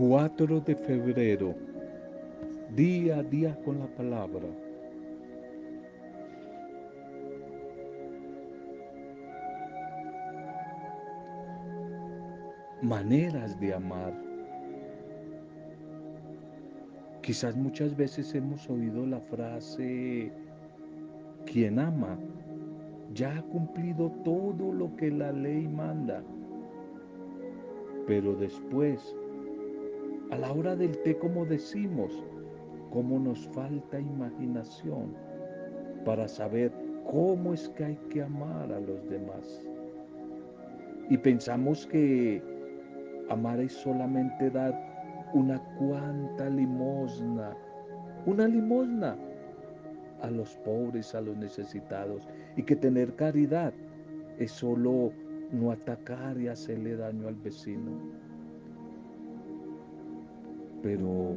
4 de febrero, día a día con la palabra. Maneras de amar. Quizás muchas veces hemos oído la frase, quien ama ya ha cumplido todo lo que la ley manda. Pero después, a la hora del té, como decimos, cómo nos falta imaginación para saber cómo es que hay que amar a los demás. Y pensamos que amar es solamente dar una cuanta limosna, una limosna a los pobres, a los necesitados, y que tener caridad es solo no atacar y hacerle daño al vecino. Pero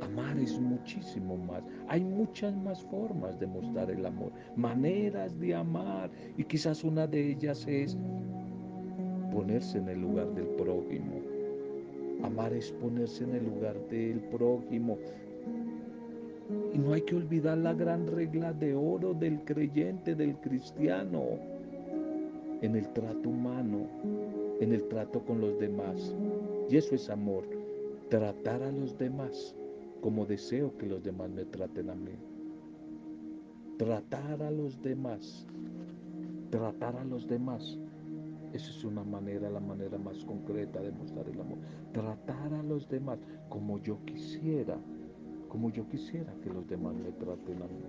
amar es muchísimo más. Hay muchas más formas de mostrar el amor, maneras de amar, y quizás una de ellas es ponerse en el lugar del prójimo. Amar es ponerse en el lugar del prójimo, y no hay que olvidar la gran regla de oro del creyente, del cristiano, en el trato humano, en el trato con los demás. Y eso es amor, tratar a los demás como deseo que los demás me traten a mí. Tratar a los demás, tratar a los demás. Esa es una manera, la manera más concreta de mostrar el amor. Tratar a los demás como yo quisiera como yo quisiera que los demás me traten a mí.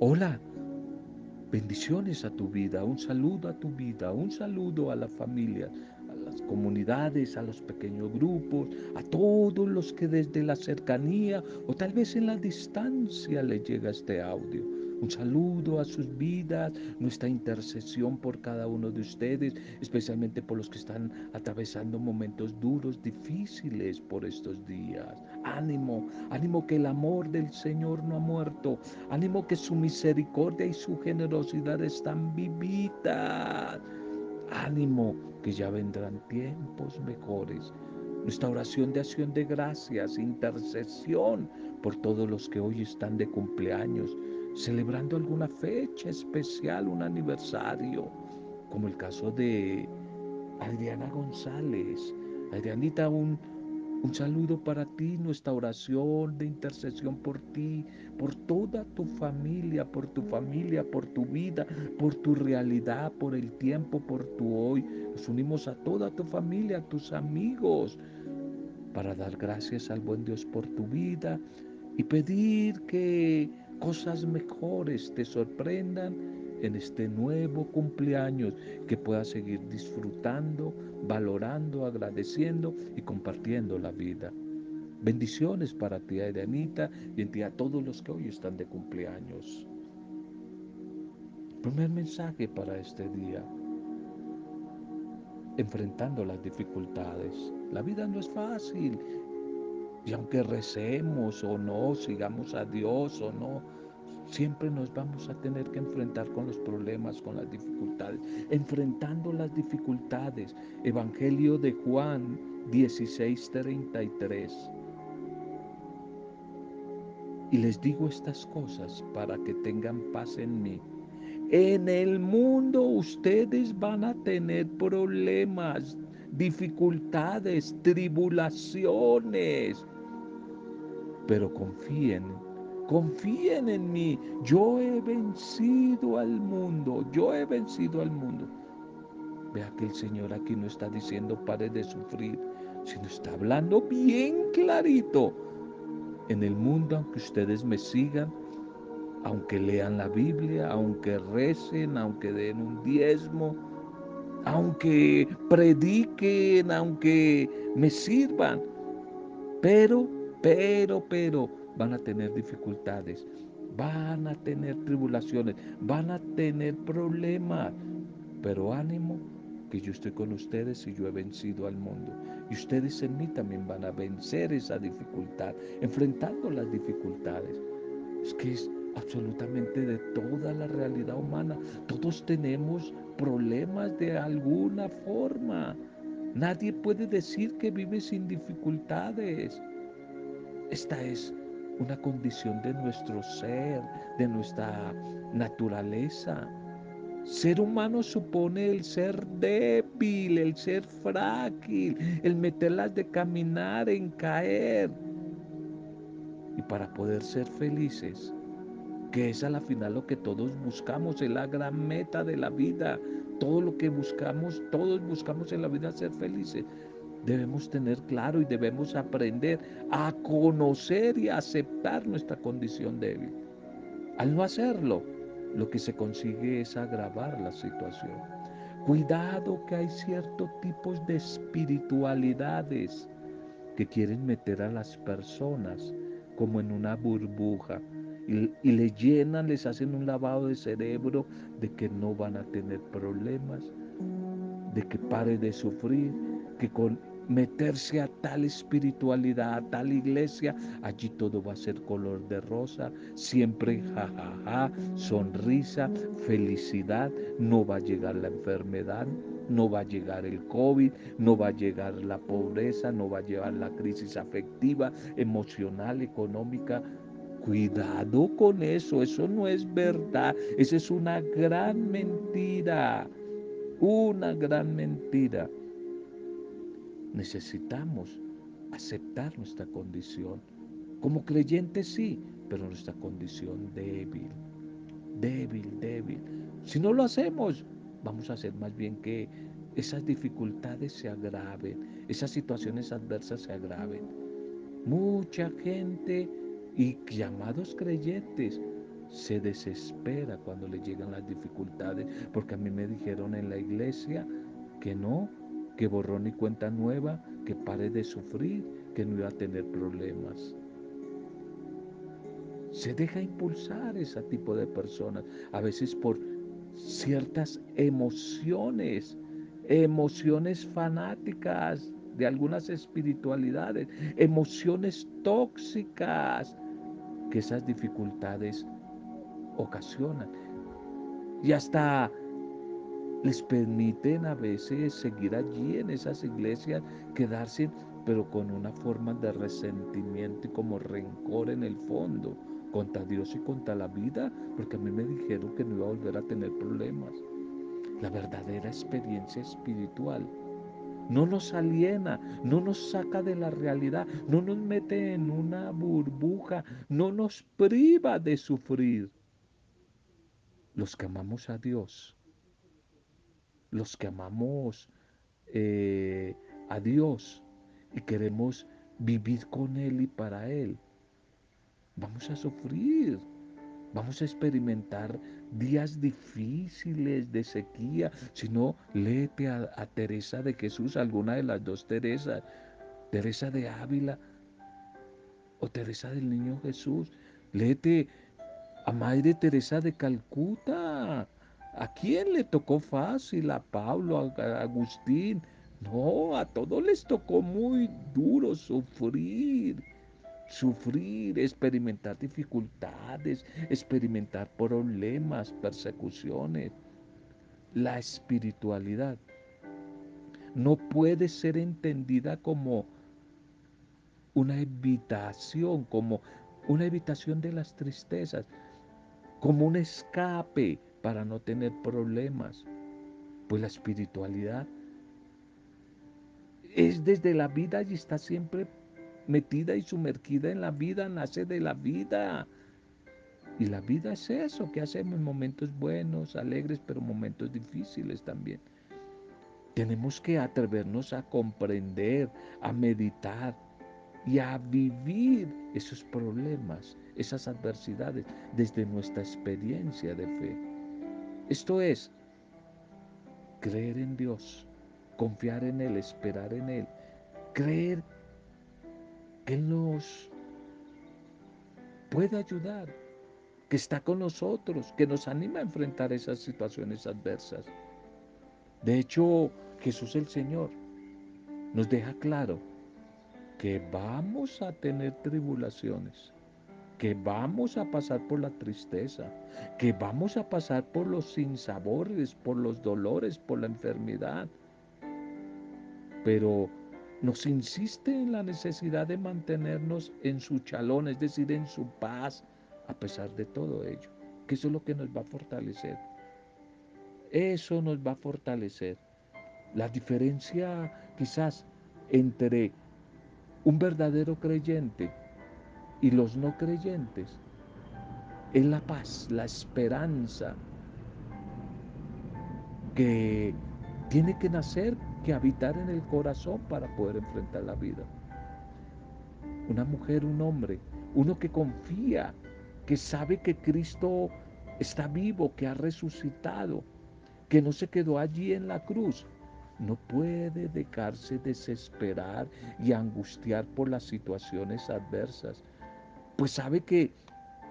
Hola, bendiciones a tu vida, un saludo a tu vida, un saludo a la familia, a las comunidades, a los pequeños grupos, a todos los que desde la cercanía o tal vez en la distancia les llega este audio. Un saludo a sus vidas, nuestra intercesión por cada uno de ustedes, especialmente por los que están atravesando momentos duros, difíciles por estos días. Ánimo, ánimo que el amor del Señor no ha muerto, ánimo que su misericordia y su generosidad están vivitas. Ánimo que ya vendrán tiempos mejores. Nuestra oración de acción de gracias, intercesión por todos los que hoy están de cumpleaños, celebrando alguna fecha especial, un aniversario, como el caso de Adriana González. Adrianita, un, un saludo para ti, nuestra oración de intercesión por ti, por toda tu familia, por tu familia, por tu vida, por tu realidad, por el tiempo, por tu hoy. Nos unimos a toda tu familia, a tus amigos, para dar gracias al buen Dios por tu vida y pedir que cosas mejores te sorprendan en este nuevo cumpleaños, que puedas seguir disfrutando, valorando, agradeciendo y compartiendo la vida. Bendiciones para ti, Adrianita, y en ti a todos los que hoy están de cumpleaños. Primer mensaje para este día. Enfrentando las dificultades. La vida no es fácil y aunque recemos o no, sigamos a Dios o no, siempre nos vamos a tener que enfrentar con los problemas, con las dificultades. Enfrentando las dificultades. Evangelio de Juan 16:33. Y les digo estas cosas para que tengan paz en mí. En el mundo ustedes van a tener problemas, dificultades, tribulaciones pero confíen, confíen en mí. Yo he vencido al mundo, yo he vencido al mundo. Vea que el Señor aquí no está diciendo pare de sufrir, sino está hablando bien clarito. En el mundo, aunque ustedes me sigan, aunque lean la Biblia, aunque recen, aunque den un diezmo, aunque prediquen, aunque me sirvan, pero pero, pero van a tener dificultades, van a tener tribulaciones, van a tener problemas. Pero ánimo, que yo estoy con ustedes y yo he vencido al mundo. Y ustedes en mí también van a vencer esa dificultad, enfrentando las dificultades. Es que absolutamente de toda la realidad humana. Todos tenemos problemas de alguna forma. Nadie puede decir que vive sin dificultades. Esta es una condición de nuestro ser, de nuestra naturaleza. Ser humano supone el ser débil, el ser frágil, el meterlas de caminar, en caer. Y para poder ser felices, que es a la final lo que todos buscamos, es la gran meta de la vida. Todo lo que buscamos, todos buscamos en la vida ser felices. Debemos tener claro y debemos aprender a conocer y aceptar nuestra condición débil. Al no hacerlo, lo que se consigue es agravar la situación. Cuidado que hay ciertos tipos de espiritualidades que quieren meter a las personas como en una burbuja y, y, le llenan, les hacen un lavado de cerebro de que no van a tener problemas, de que pare de sufrir, que con meterse a tal espiritualidad, a tal iglesia, allí todo va a ser color de rosa, siempre jajaja, sonrisa, felicidad, no va a llegar la enfermedad, no va a llegar el COVID, no va a llegar la pobreza, no va a llegar la crisis afectiva, emocional, económica. Cuidado con eso, eso no es verdad, esa es una gran mentira, una gran mentira necesitamos aceptar nuestra condición. Como creyentes sí, pero nuestra condición débil, débil, débil. Si no lo hacemos, vamos a hacer más bien que esas dificultades se agraven, esas situaciones adversas se agraven. Mucha gente y llamados creyentes se desespera cuando le llegan las dificultades, porque a mí me dijeron en la iglesia que no, que borrón y cuenta nueva, que pare de sufrir, que no iba a tener problemas. Se deja impulsar ese tipo de personas, a veces por ciertas emociones, emociones fanáticas de algunas espiritualidades, emociones tóxicas que esas dificultades ocasionan. Y hasta les permiten a veces seguir allí en esas iglesias, quedarse, pero con una forma de resentimiento y como rencor en el fondo contra Dios y contra la vida, porque a mí me dijeron que no iba a volver a tener problemas. La verdadera experiencia espiritual no nos aliena, no nos saca de la realidad, no nos mete en una burbuja, no nos priva de sufrir. Los que amamos a Dios los que amamos eh, a Dios y queremos vivir con Él y para Él, vamos a sufrir. Vamos a experimentar días difíciles de sequía. Si no, léete a, a Teresa de Jesús, alguna de las dos Teresas, Teresa de Ávila o Teresa del Niño Jesús. Léete a Madre Teresa de Calcuta. ¿A quién le tocó fácil? ¿A Pablo? ¿A Agustín? No, a todos les tocó muy duro sufrir, sufrir, experimentar dificultades, experimentar problemas, persecuciones. La espiritualidad no puede ser entendida como una evitación, como una evitación de las tristezas, como un escape para no tener problemas. Pues la espiritualidad es desde la vida y está siempre metida y sumergida en la vida, nace de la vida. Y la vida es eso que hacemos momentos buenos, alegres, pero momentos difíciles también. Tenemos que atrevernos a comprender, a meditar y a vivir esos problemas, esas adversidades desde nuestra experiencia de fe. Esto es creer en Dios, confiar en Él, esperar en Él, creer que Él nos puede ayudar, que está con nosotros, que nos anima a enfrentar esas situaciones adversas. De hecho, Jesús el Señor nos deja claro que vamos a tener tribulaciones, que vamos a pasar por la tristeza, que vamos a pasar por los sinsabores, por los dolores, por la enfermedad. Pero nos insiste en la necesidad de mantenernos en su chalón, es decir, en su paz, a pesar de todo ello, que eso es lo que nos va a fortalecer. Eso nos va a fortalecer. La diferencia quizás entre un verdadero creyente y los no creyentes es la paz, la esperanza que tiene que nacer, que habitar en el corazón para poder enfrentar la vida. Una mujer, un hombre, uno que confía, que sabe que Cristo está vivo, que ha resucitado, que no se quedó allí en la cruz, no puede dejarse desesperar y angustiar por las situaciones adversas, pues sabe que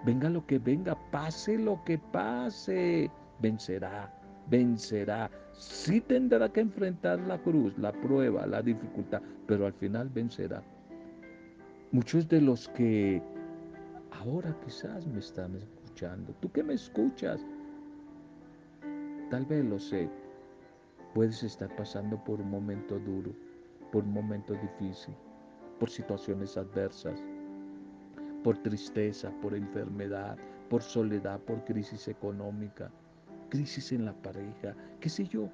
venga lo que venga, pase lo que pase, vencerá, vencerá. Sí tendrá que enfrentar la cruz, la prueba, la dificultad, pero al final vencerá. Muchos de los que ahora quizás me están escuchando, tú que me escuchas, tal vez lo sé, puedes estar pasando por un momento duro, por un momento difícil, por situaciones adversas por tristeza, por enfermedad, por soledad, por crisis económica, crisis en la pareja, qué sé yo.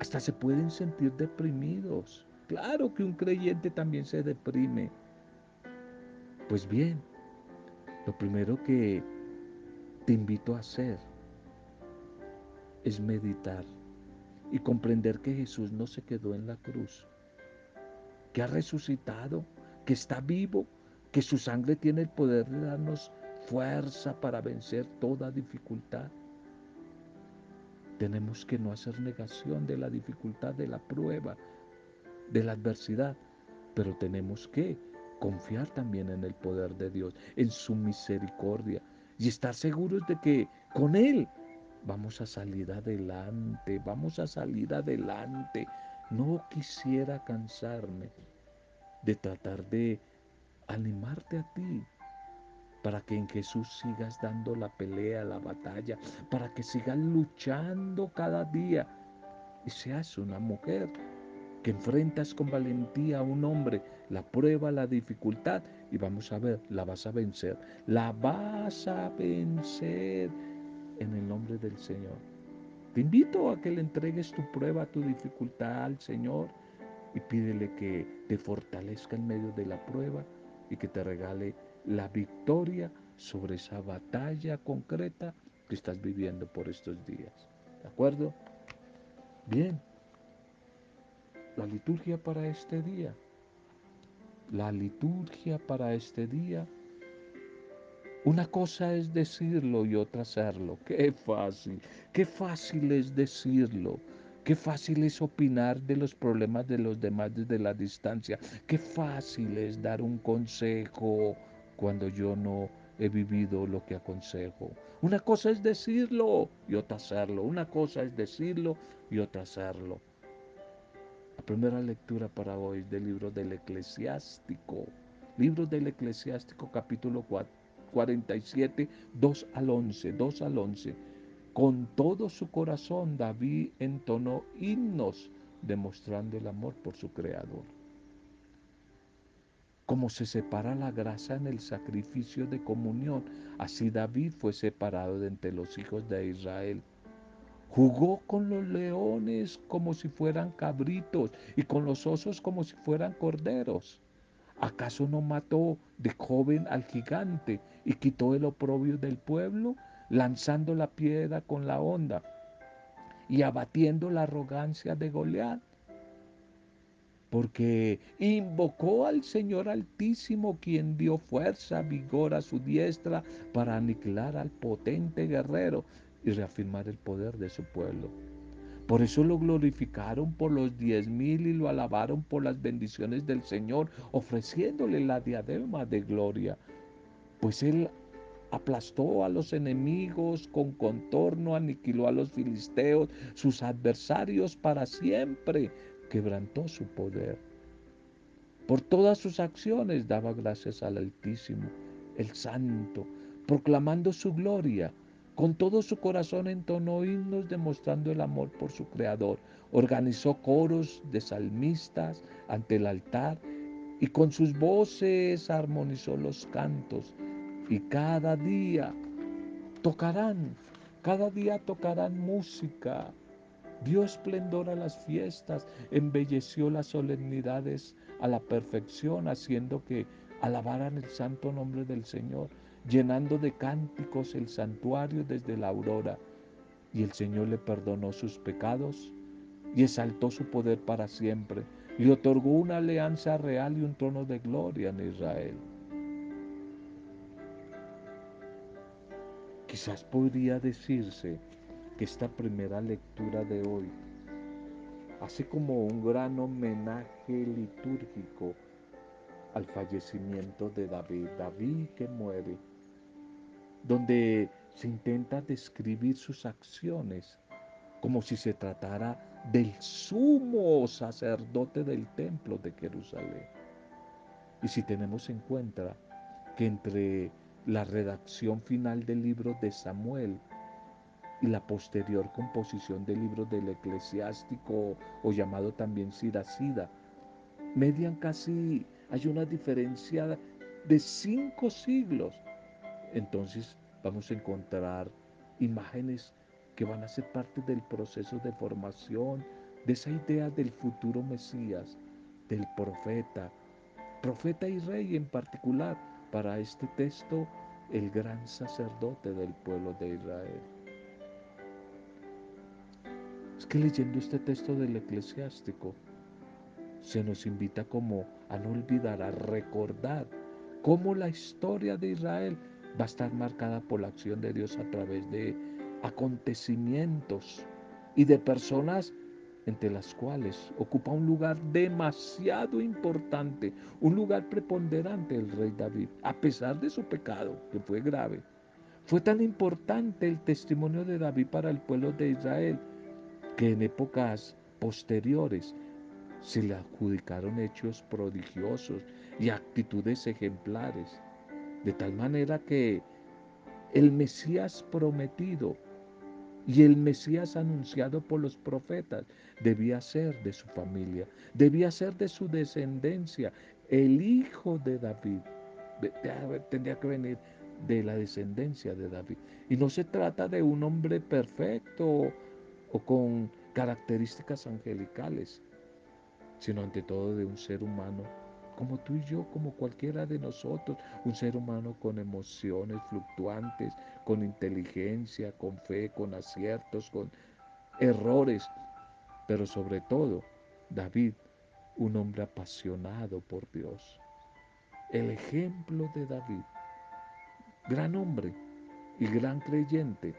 Hasta se pueden sentir deprimidos. Claro que un creyente también se deprime. Pues bien, lo primero que te invito a hacer es meditar y comprender que Jesús no se quedó en la cruz, que ha resucitado, que está vivo que su sangre tiene el poder de darnos fuerza para vencer toda dificultad. Tenemos que no hacer negación de la dificultad, de la prueba, de la adversidad, pero tenemos que confiar también en el poder de Dios, en su misericordia y estar seguros de que con Él vamos a salir adelante, vamos a salir adelante. No quisiera cansarme de tratar de animarte a ti para que en Jesús sigas dando la pelea, la batalla, para que sigas luchando cada día y seas una mujer que enfrentas con valentía a un hombre la prueba, la dificultad y vamos a ver, la vas a vencer, la vas a vencer en el nombre del Señor. Te invito a que le entregues tu prueba, tu dificultad al Señor y pídele que te fortalezca en medio de la prueba y que te regale la victoria sobre esa batalla concreta que estás viviendo por estos días. ¿De acuerdo? Bien. La liturgia para este día. La liturgia para este día. Una cosa es decirlo y otra hacerlo. Qué fácil, qué fácil es decirlo. Qué fácil es opinar de los problemas de los demás desde la distancia. Qué fácil es dar un consejo cuando yo no he vivido lo que aconsejo. Una cosa es decirlo y otra hacerlo. Una cosa es decirlo y otra hacerlo. La primera lectura para hoy es del libro del eclesiástico. Libro del eclesiástico capítulo 47, 2 al 11, 2 al 11. Con todo su corazón David entonó himnos demostrando el amor por su creador. Como se separa la grasa en el sacrificio de comunión, así David fue separado de entre los hijos de Israel. Jugó con los leones como si fueran cabritos y con los osos como si fueran corderos. ¿Acaso no mató de joven al gigante y quitó el oprobio del pueblo? Lanzando la piedra con la onda y abatiendo la arrogancia de Goliat. Porque invocó al Señor Altísimo, quien dio fuerza, vigor a su diestra para aniquilar al potente guerrero y reafirmar el poder de su pueblo. Por eso lo glorificaron por los diez mil y lo alabaron por las bendiciones del Señor, ofreciéndole la diadema de gloria. Pues él aplastó a los enemigos con contorno, aniquiló a los filisteos, sus adversarios para siempre, quebrantó su poder. Por todas sus acciones daba gracias al Altísimo el santo, proclamando su gloria. Con todo su corazón entonó himnos demostrando el amor por su Creador. Organizó coros de salmistas ante el altar y con sus voces armonizó los cantos. Y cada día tocarán, cada día tocarán música. Dio esplendor a las fiestas, embelleció las solemnidades a la perfección, haciendo que alabaran el santo nombre del Señor, llenando de cánticos el santuario desde la aurora. Y el Señor le perdonó sus pecados y exaltó su poder para siempre. Le otorgó una alianza real y un trono de gloria en Israel. Quizás podría decirse que esta primera lectura de hoy hace como un gran homenaje litúrgico al fallecimiento de David, David que muere, donde se intenta describir sus acciones como si se tratara del sumo sacerdote del templo de Jerusalén. Y si tenemos en cuenta que entre la redacción final del libro de Samuel y la posterior composición del libro del eclesiástico o llamado también Siracida, median casi hay una diferencia de cinco siglos. Entonces vamos a encontrar imágenes que van a ser parte del proceso de formación de esa idea del futuro Mesías, del profeta, profeta y rey en particular, para este texto, el gran sacerdote del pueblo de Israel. Es que leyendo este texto del eclesiástico, se nos invita como a no olvidar, a recordar cómo la historia de Israel va a estar marcada por la acción de Dios a través de acontecimientos y de personas entre las cuales ocupa un lugar demasiado importante, un lugar preponderante el rey David, a pesar de su pecado, que fue grave. Fue tan importante el testimonio de David para el pueblo de Israel que en épocas posteriores se le adjudicaron hechos prodigiosos y actitudes ejemplares, de tal manera que el Mesías prometido y el Mesías anunciado por los profetas debía ser de su familia, debía ser de su descendencia, el hijo de David. Tendría que venir de la descendencia de David. Y no se trata de un hombre perfecto o con características angelicales, sino ante todo de un ser humano como tú y yo, como cualquiera de nosotros, un ser humano con emociones fluctuantes, con inteligencia, con fe, con aciertos, con errores, pero sobre todo, David, un hombre apasionado por Dios. El ejemplo de David, gran hombre y gran creyente,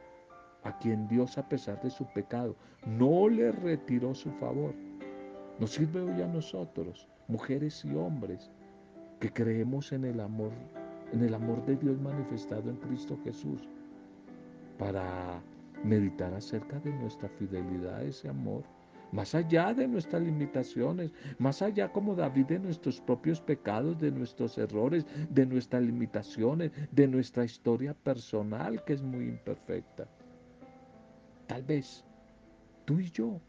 a quien Dios a pesar de su pecado no le retiró su favor. Nos sirve hoy a nosotros mujeres y hombres que creemos en el amor, en el amor de Dios manifestado en Cristo Jesús, para meditar acerca de nuestra fidelidad a ese amor, más allá de nuestras limitaciones, más allá como David de nuestros propios pecados, de nuestros errores, de nuestras limitaciones, de nuestra historia personal que es muy imperfecta. Tal vez tú y yo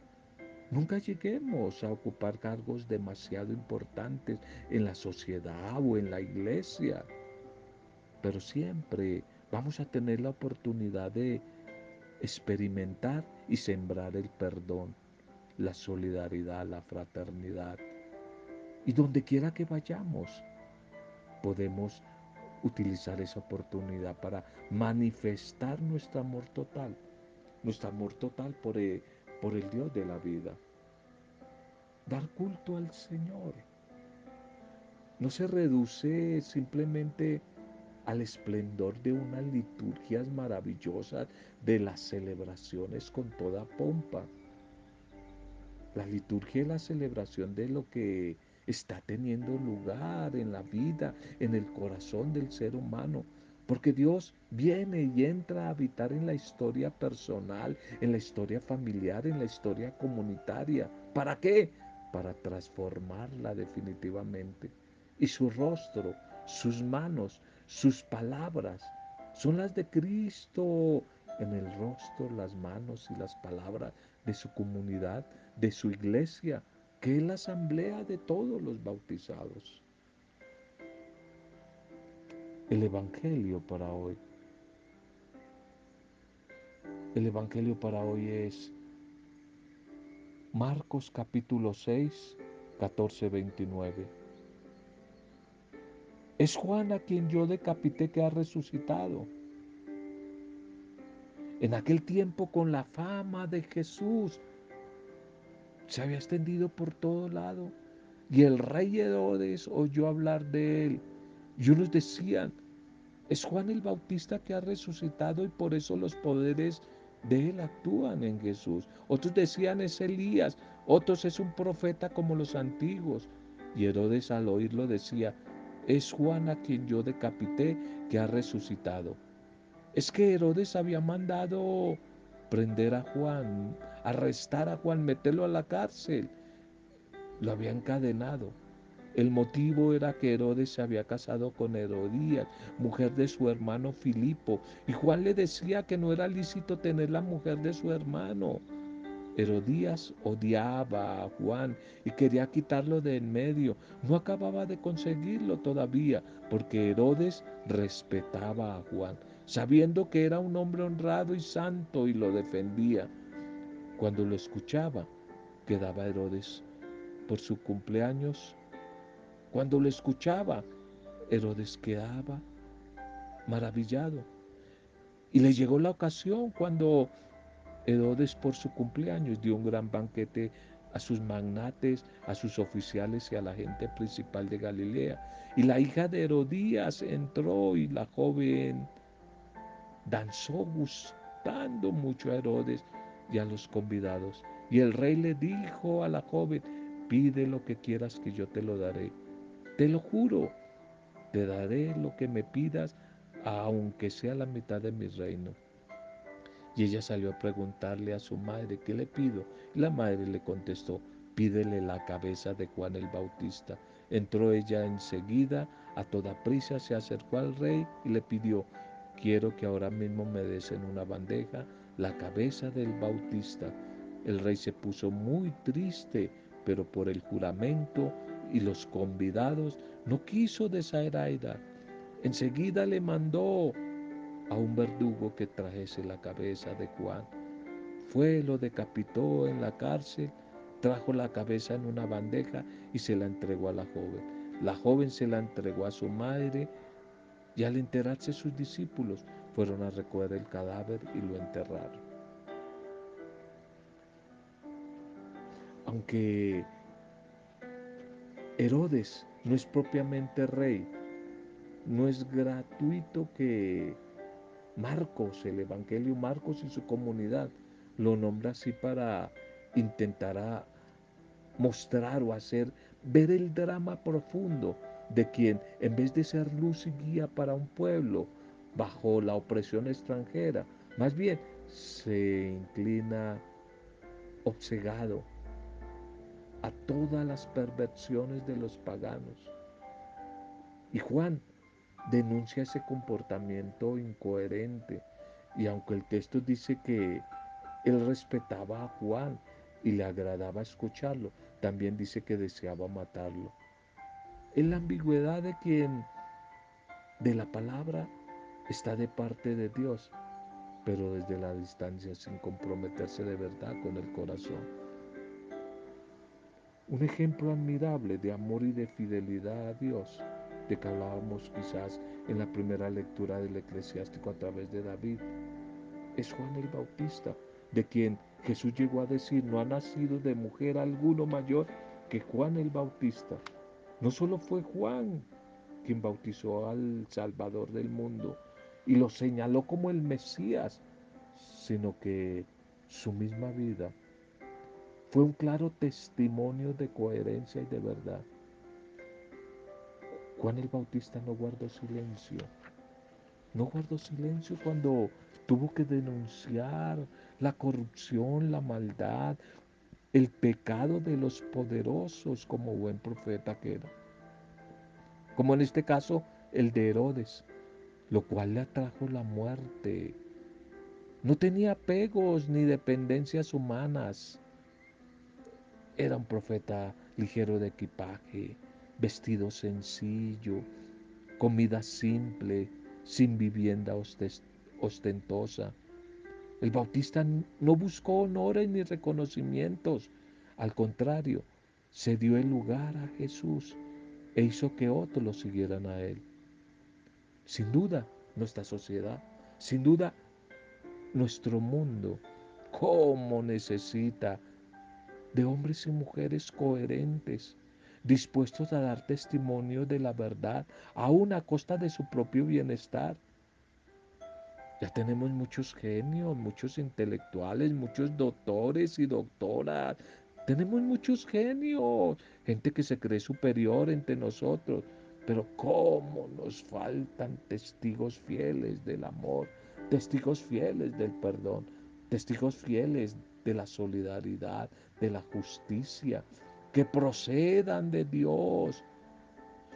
Nunca lleguemos a ocupar cargos demasiado importantes en la sociedad o en la iglesia, pero siempre vamos a tener la oportunidad de experimentar y sembrar el perdón, la solidaridad, la fraternidad. Y donde quiera que vayamos, podemos utilizar esa oportunidad para manifestar nuestro amor total, nuestro amor total por el, por el Dios de la vida. Dar culto al Señor. No se reduce simplemente al esplendor de unas liturgias maravillosas, de las celebraciones con toda pompa. La liturgia es la celebración de lo que está teniendo lugar en la vida, en el corazón del ser humano, porque Dios viene y entra a habitar en la historia personal, en la historia familiar, en la historia comunitaria. ¿Para qué? Para transformarla definitivamente. Y su rostro, sus manos, sus palabras, son las de Cristo en el rostro, las manos y las palabras de su comunidad, de su iglesia, que es la asamblea de todos los bautizados. El Evangelio para hoy. El Evangelio para hoy es Marcos capítulo 6, 14, 29. Es Juan a quien yo decapité que ha resucitado. En aquel tiempo con la fama de Jesús se había extendido por todo lado y el rey Herodes oyó hablar de él y unos decían, es Juan el Bautista que ha resucitado y por eso los poderes de él actúan en Jesús. Otros decían es Elías, otros es un profeta como los antiguos. Y Herodes al oírlo decía, es Juan a quien yo decapité que ha resucitado. Es que Herodes había mandado prender a Juan, arrestar a Juan, meterlo a la cárcel. Lo había encadenado. El motivo era que Herodes se había casado con Herodías, mujer de su hermano Filipo, y Juan le decía que no era lícito tener la mujer de su hermano. Herodías odiaba a Juan y quería quitarlo de en medio. No acababa de conseguirlo todavía, porque Herodes respetaba a Juan, sabiendo que era un hombre honrado y santo y lo defendía. Cuando lo escuchaba, quedaba Herodes por su cumpleaños cuando lo escuchaba, Herodes quedaba maravillado. Y le llegó la ocasión cuando Herodes por su cumpleaños dio un gran banquete a sus magnates, a sus oficiales y a la gente principal de Galilea. Y la hija de Herodías entró y la joven danzó gustando mucho a Herodes y a los convidados. Y el rey le dijo a la joven, pide lo que quieras que yo te lo daré. Te lo juro, te daré lo que me pidas, aunque sea la mitad de mi reino. Y ella salió a preguntarle a su madre, ¿qué le pido? Y la madre le contestó, pídele la cabeza de Juan el Bautista. Entró ella enseguida, a toda prisa se acercó al rey y le pidió, quiero que ahora mismo me des en una bandeja la cabeza del Bautista. El rey se puso muy triste, pero por el juramento y los convidados, no quiso desairaida. Enseguida le mandó a un verdugo que trajese la cabeza de Juan. Fue, lo decapitó en la cárcel, trajo la cabeza en una bandeja y se la entregó a la joven. La joven se la entregó a su madre y al enterarse sus discípulos fueron a recoger el cadáver y lo enterraron. Aunque Herodes no es propiamente rey. No es gratuito que Marcos, el Evangelio Marcos y su comunidad, lo nombra así para intentar mostrar o hacer ver el drama profundo de quien, en vez de ser luz y guía para un pueblo bajo la opresión extranjera, más bien se inclina obsegado a todas las perversiones de los paganos. Y Juan denuncia ese comportamiento incoherente. Y aunque el texto dice que él respetaba a Juan y le agradaba escucharlo, también dice que deseaba matarlo. En la ambigüedad de quien de la palabra está de parte de Dios, pero desde la distancia sin comprometerse de verdad con el corazón. Un ejemplo admirable de amor y de fidelidad a Dios, de que hablábamos quizás en la primera lectura del eclesiástico a través de David, es Juan el Bautista, de quien Jesús llegó a decir, no ha nacido de mujer alguno mayor que Juan el Bautista. No solo fue Juan quien bautizó al Salvador del mundo y lo señaló como el Mesías, sino que su misma vida fue un claro testimonio de coherencia y de verdad. Juan el Bautista no guardó silencio. No guardó silencio cuando tuvo que denunciar la corrupción, la maldad, el pecado de los poderosos como buen profeta que era. Como en este caso el de Herodes, lo cual le atrajo la muerte. No tenía apegos ni dependencias humanas. Era un profeta ligero de equipaje, vestido sencillo, comida simple, sin vivienda ostentosa. El bautista no buscó honores ni reconocimientos, al contrario, se dio el lugar a Jesús e hizo que otros lo siguieran a Él. Sin duda, nuestra sociedad, sin duda, nuestro mundo, cómo necesita de hombres y mujeres coherentes, dispuestos a dar testimonio de la verdad, aún a costa de su propio bienestar. Ya tenemos muchos genios, muchos intelectuales, muchos doctores y doctoras, tenemos muchos genios, gente que se cree superior entre nosotros, pero cómo nos faltan testigos fieles del amor, testigos fieles del perdón, testigos fieles de la solidaridad, de la justicia, que procedan de Dios,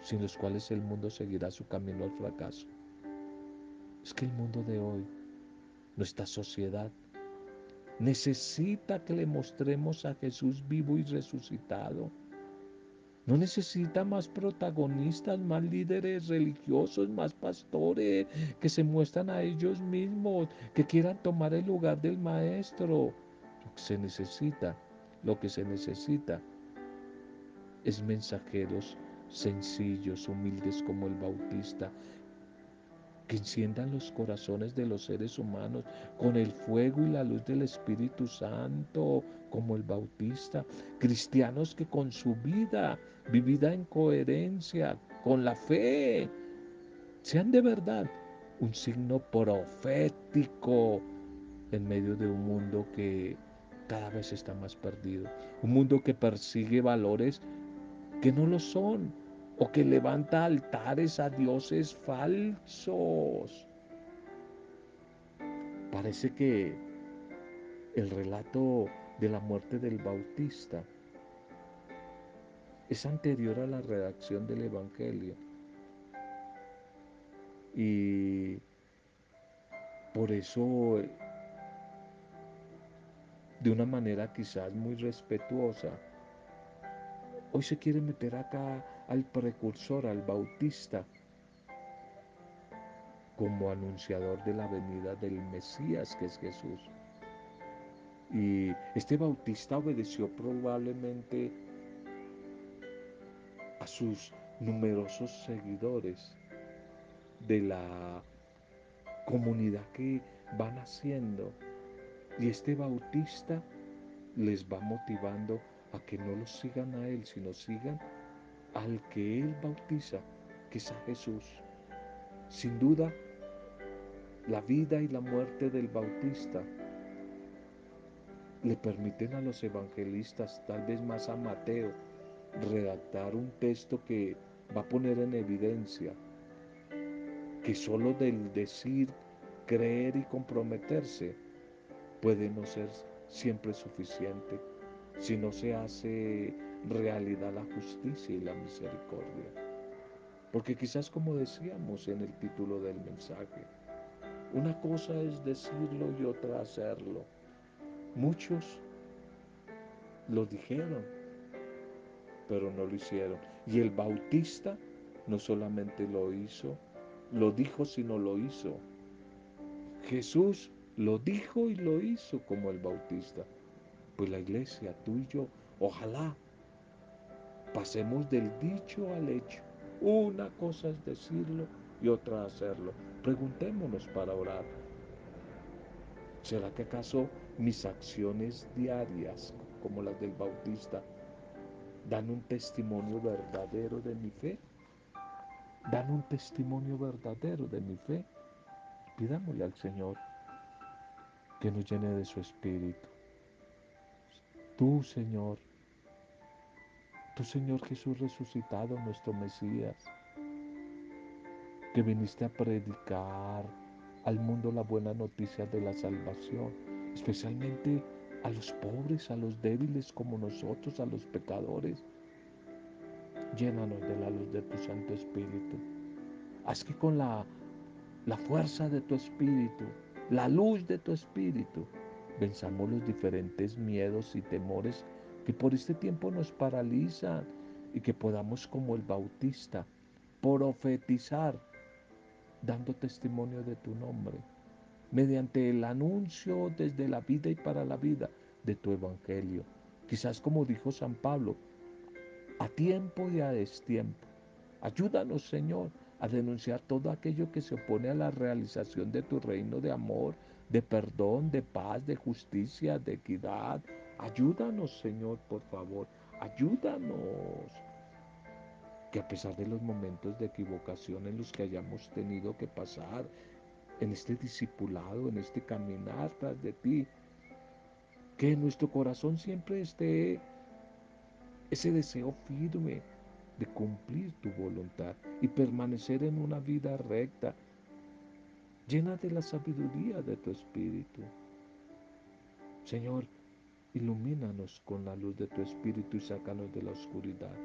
sin los cuales el mundo seguirá su camino al fracaso. Es que el mundo de hoy, nuestra sociedad, necesita que le mostremos a Jesús vivo y resucitado. No necesita más protagonistas, más líderes religiosos, más pastores que se muestran a ellos mismos, que quieran tomar el lugar del maestro. Lo que se necesita, lo que se necesita es mensajeros sencillos, humildes como el Bautista, que enciendan los corazones de los seres humanos con el fuego y la luz del Espíritu Santo, como el Bautista. Cristianos que con su vida, vivida en coherencia, con la fe, sean de verdad un signo profético en medio de un mundo que cada vez está más perdido. Un mundo que persigue valores que no lo son o que levanta altares a dioses falsos. Parece que el relato de la muerte del Bautista es anterior a la redacción del Evangelio. Y por eso, de una manera quizás muy respetuosa, hoy se quiere meter acá al precursor, al bautista, como anunciador de la venida del Mesías que es Jesús. Y este bautista obedeció probablemente sus numerosos seguidores de la comunidad que van haciendo. Y este bautista les va motivando a que no los sigan a él, sino sigan al que Él bautiza, que es a Jesús. Sin duda, la vida y la muerte del bautista le permiten a los evangelistas, tal vez más a Mateo, redactar un texto que va a poner en evidencia que solo del decir, creer y comprometerse puede no ser siempre suficiente si no se hace realidad la justicia y la misericordia. Porque quizás como decíamos en el título del mensaje, una cosa es decirlo y otra hacerlo. Muchos lo dijeron, pero no lo hicieron. Y el bautista no solamente lo hizo, lo dijo, sino lo hizo. Jesús lo dijo y lo hizo como el bautista. Pues la iglesia, tú y yo, ojalá pasemos del dicho al hecho. Una cosa es decirlo y otra hacerlo. Preguntémonos para orar. ¿Será que acaso mis acciones diarias, como las del Bautista, dan un testimonio verdadero de mi fe? ¿Dan un testimonio verdadero de mi fe? Pidámosle al Señor que nos llene de su espíritu. Tú, Señor, tu Señor Jesús resucitado, nuestro Mesías, que viniste a predicar al mundo la buena noticia de la salvación, especialmente a los pobres, a los débiles como nosotros, a los pecadores. Llénanos de la luz de tu Santo Espíritu. Haz que con la, la fuerza de tu espíritu, la luz de tu espíritu, venzamos los diferentes miedos y temores que por este tiempo nos paralizan y que podamos como el bautista profetizar dando testimonio de tu nombre, mediante el anuncio desde la vida y para la vida de tu evangelio. Quizás como dijo San Pablo, a tiempo y a destiempo. Ayúdanos, Señor, a denunciar todo aquello que se opone a la realización de tu reino de amor, de perdón, de paz, de justicia, de equidad. Ayúdanos, Señor, por favor. Ayúdanos. Que a pesar de los momentos de equivocación en los que hayamos tenido que pasar, en este discipulado, en este caminar tras de ti, que en nuestro corazón siempre esté ese deseo firme de cumplir tu voluntad y permanecer en una vida recta, llena de la sabiduría de tu Espíritu. Señor, ilumínanos con la luz de tu Espíritu y sácanos de la oscuridad.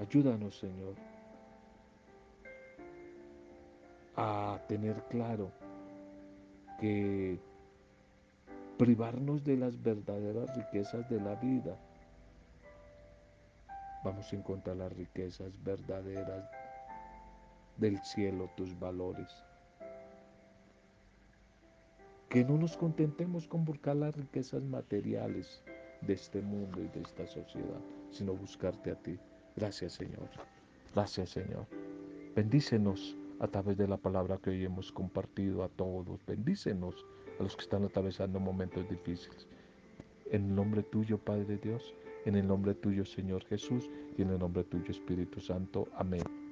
Ayúdanos, Señor, a tener claro que privarnos de las verdaderas riquezas de la vida, vamos a encontrar las riquezas verdaderas del cielo, tus valores. Que no nos contentemos con buscar las riquezas materiales de este mundo y de esta sociedad, sino buscarte a ti. Gracias Señor. Gracias Señor. Bendícenos a través de la palabra que hoy hemos compartido a todos. Bendícenos a los que están atravesando momentos difíciles. En el nombre tuyo, Padre Dios, en el nombre tuyo, Señor Jesús, y en el nombre tuyo, Espíritu Santo. Amén.